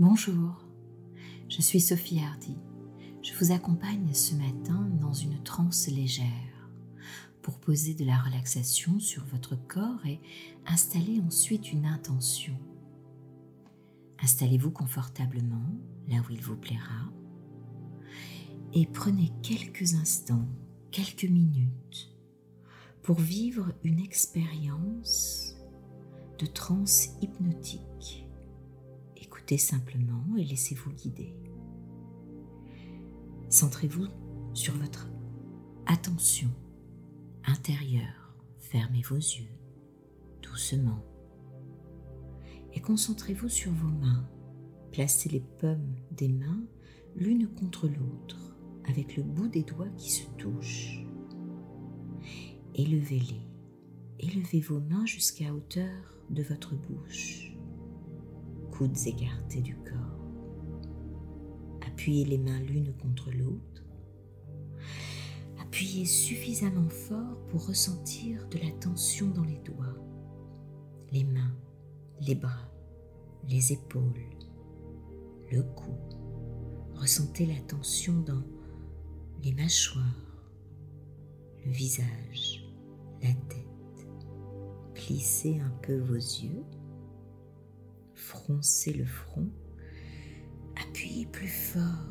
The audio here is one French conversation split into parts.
Bonjour, je suis Sophie Hardy. Je vous accompagne ce matin dans une transe légère pour poser de la relaxation sur votre corps et installer ensuite une intention. Installez-vous confortablement là où il vous plaira et prenez quelques instants, quelques minutes pour vivre une expérience de transe hypnotique Écoutez simplement et laissez-vous guider. Centrez-vous sur votre attention intérieure. Fermez vos yeux doucement et concentrez-vous sur vos mains. Placez les pommes des mains l'une contre l'autre avec le bout des doigts qui se touchent. Élevez-les. Élevez vos mains jusqu'à hauteur de votre bouche coudes écartés du corps. Appuyez les mains l'une contre l'autre. Appuyez suffisamment fort pour ressentir de la tension dans les doigts, les mains, les bras, les épaules, le cou. Ressentez la tension dans les mâchoires, le visage, la tête. Plissez un peu vos yeux froncez le front, appuyez plus fort,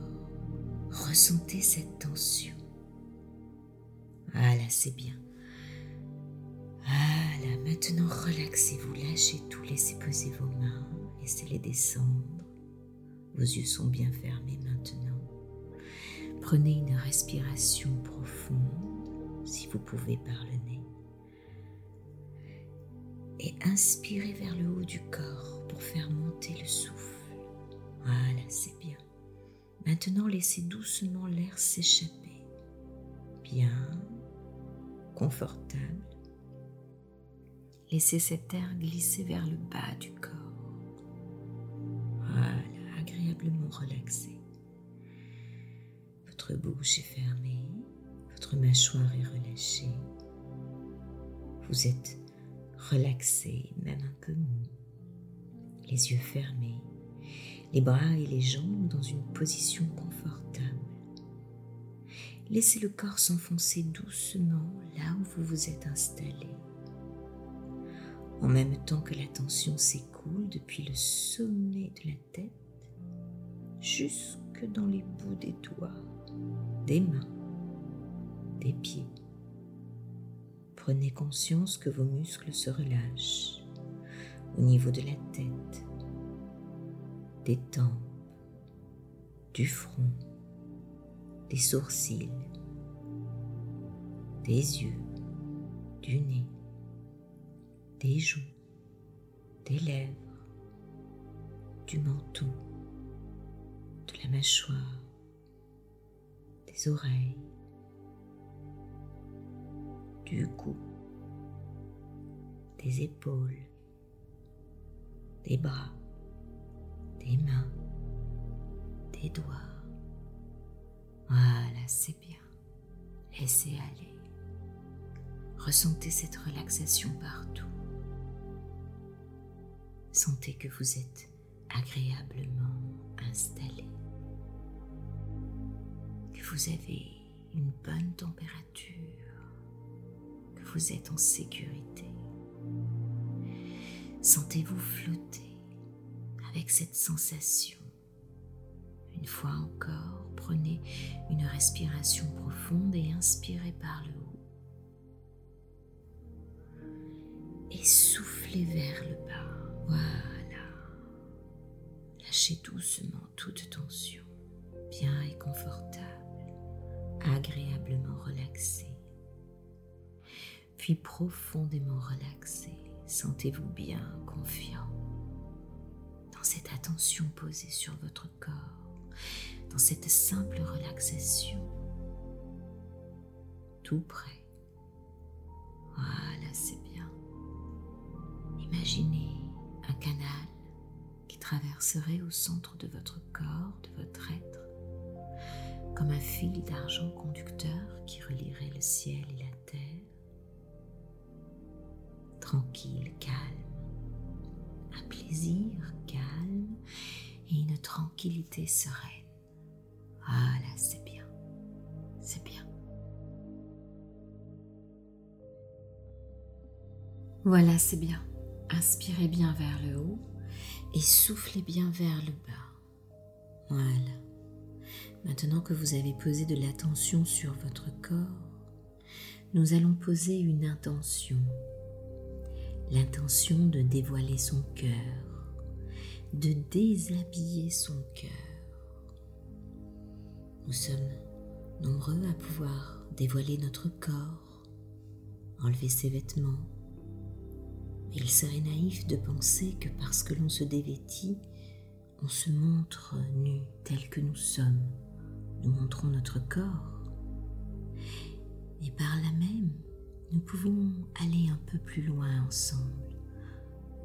ressentez cette tension. Ah là, c'est bien. Ah là, maintenant relaxez-vous, lâchez tout, laissez poser vos mains, laissez-les descendre. Vos yeux sont bien fermés maintenant. Prenez une respiration profonde, si vous pouvez par le. Et inspirez vers le haut du corps pour faire monter le souffle. Voilà, c'est bien. Maintenant, laissez doucement l'air s'échapper. Bien, confortable. Laissez cet air glisser vers le bas du corps. Voilà, agréablement relaxé. Votre bouche est fermée, votre mâchoire est relâchée. Vous êtes relaxé, même mou les yeux fermés, les bras et les jambes dans une position confortable. Laissez le corps s'enfoncer doucement là où vous vous êtes installé. En même temps que la tension s'écoule depuis le sommet de la tête jusque dans les bouts des doigts, des mains, des pieds. Prenez conscience que vos muscles se relâchent au niveau de la tête, des tempes, du front, des sourcils, des yeux, du nez, des joues, des lèvres, du menton, de la mâchoire, des oreilles, cou, des épaules, des bras, des mains, des doigts. Voilà, c'est bien. Laissez aller. Ressentez cette relaxation partout. Sentez que vous êtes agréablement installé, que vous avez une bonne température, vous êtes en sécurité. Sentez-vous flotter avec cette sensation. Une fois encore, prenez une respiration profonde et inspirez par le haut. Et soufflez vers le bas. Voilà. Lâchez doucement toute tension, bien et confortable, agréablement relaxé. Profondément relaxé Sentez-vous bien confiant dans cette attention posée sur votre corps, dans cette simple relaxation, tout près. Voilà, c'est bien. Imaginez un canal qui traverserait au centre de votre corps, de votre être, comme un fil d'argent conducteur qui relierait le ciel et la tranquille, calme, un plaisir calme et une tranquillité sereine. Voilà, c'est bien. C'est bien. Voilà, c'est bien. Inspirez bien vers le haut et soufflez bien vers le bas. Voilà. Maintenant que vous avez posé de l'attention sur votre corps, nous allons poser une intention. L'intention de dévoiler son cœur, de déshabiller son cœur. Nous sommes nombreux à pouvoir dévoiler notre corps, enlever ses vêtements. Il serait naïf de penser que parce que l'on se dévêtit, on se montre nu tel que nous sommes. Nous montrons notre corps. Et par là même, nous pouvons aller un peu plus loin ensemble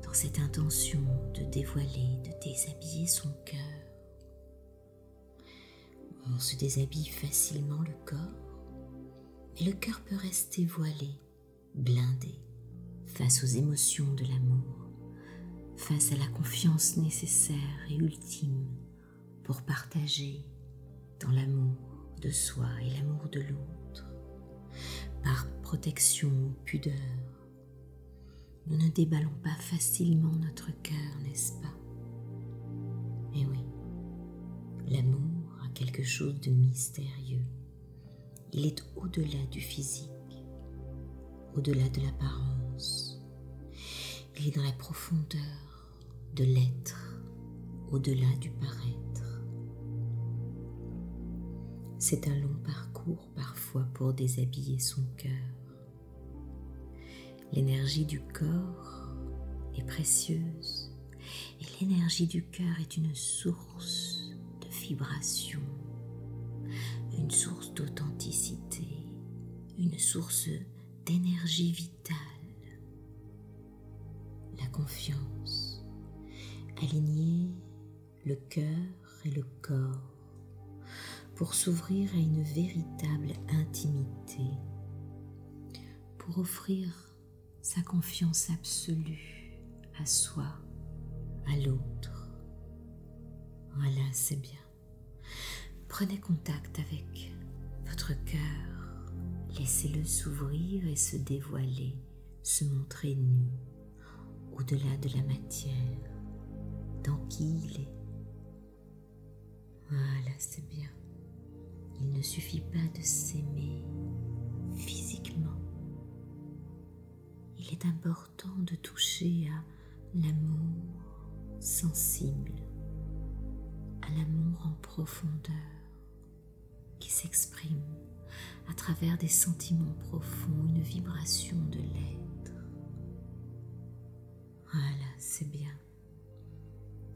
dans cette intention de dévoiler, de déshabiller son cœur. On se déshabille facilement le corps, mais le cœur peut rester voilé, blindé, face aux émotions de l'amour, face à la confiance nécessaire et ultime pour partager dans l'amour de soi et l'amour de l'autre, protection ou pudeur. Nous ne déballons pas facilement notre cœur, n'est-ce pas? Eh oui, l'amour a quelque chose de mystérieux. Il est au-delà du physique, au-delà de l'apparence. Il est dans la profondeur de l'être, au-delà du paraître. C'est un long parcours parfois pour déshabiller son cœur. L'énergie du corps est précieuse et l'énergie du cœur est une source de vibration, une source d'authenticité, une source d'énergie vitale. La confiance, aligner le cœur et le corps pour s'ouvrir à une véritable intimité, pour offrir sa confiance absolue à soi, à l'autre. Voilà, c'est bien. Prenez contact avec votre cœur, laissez-le s'ouvrir et se dévoiler, se montrer nu, au-delà de la matière, dans qui il est. Voilà, c'est bien. Il ne suffit pas de s'aimer physiquement. Il est important de toucher à l'amour sensible, à l'amour en profondeur qui s'exprime à travers des sentiments profonds, une vibration de l'être. Voilà, c'est bien.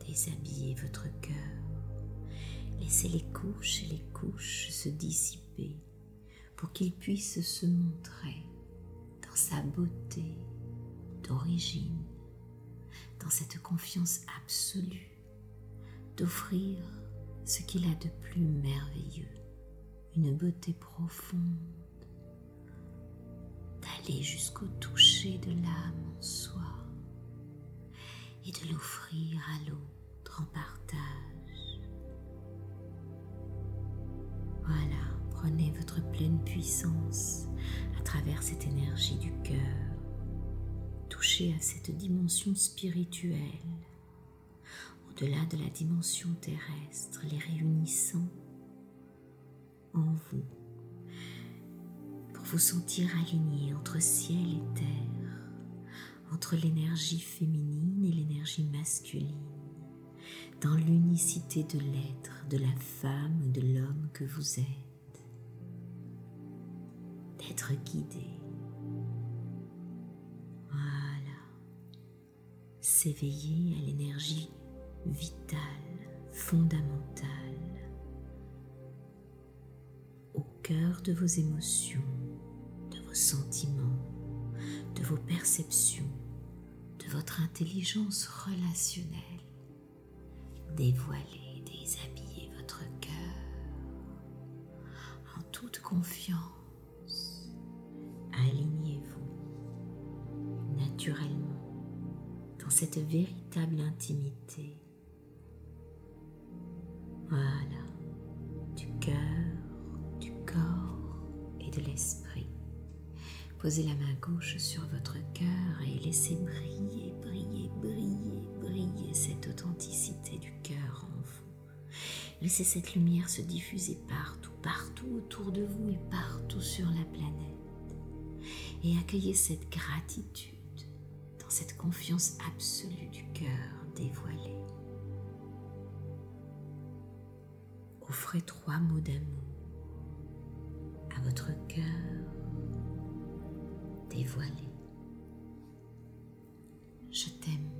Déshabillez votre cœur Laissez les couches et les couches se dissiper pour qu'il puisse se montrer sa beauté d'origine, dans cette confiance absolue, d'offrir ce qu'il a de plus merveilleux, une beauté profonde, d'aller jusqu'au toucher de l'âme en soi et de l'offrir à l'autre en partage. Voilà, prenez votre pleine puissance travers cette énergie du cœur. Touchez à cette dimension spirituelle, au-delà de la dimension terrestre, les réunissant en vous, pour vous sentir aligné entre ciel et terre, entre l'énergie féminine et l'énergie masculine dans l'unicité de l'être, de la femme de l'homme que vous êtes, d'être guidé. Voilà, s'éveiller à l'énergie vitale, fondamentale, au cœur de vos émotions, de vos sentiments, de vos perceptions, de votre intelligence relationnelle dévoiler, déshabiller votre cœur en toute confiance. Cette véritable intimité. Voilà, du cœur, du corps et de l'esprit. Posez la main gauche sur votre cœur et laissez briller, briller, briller, briller cette authenticité du cœur en vous. Laissez cette lumière se diffuser partout, partout autour de vous et partout sur la planète. Et accueillez cette gratitude cette confiance absolue du cœur dévoilé. Offrez trois mots d'amour à votre cœur dévoilé. Je t'aime.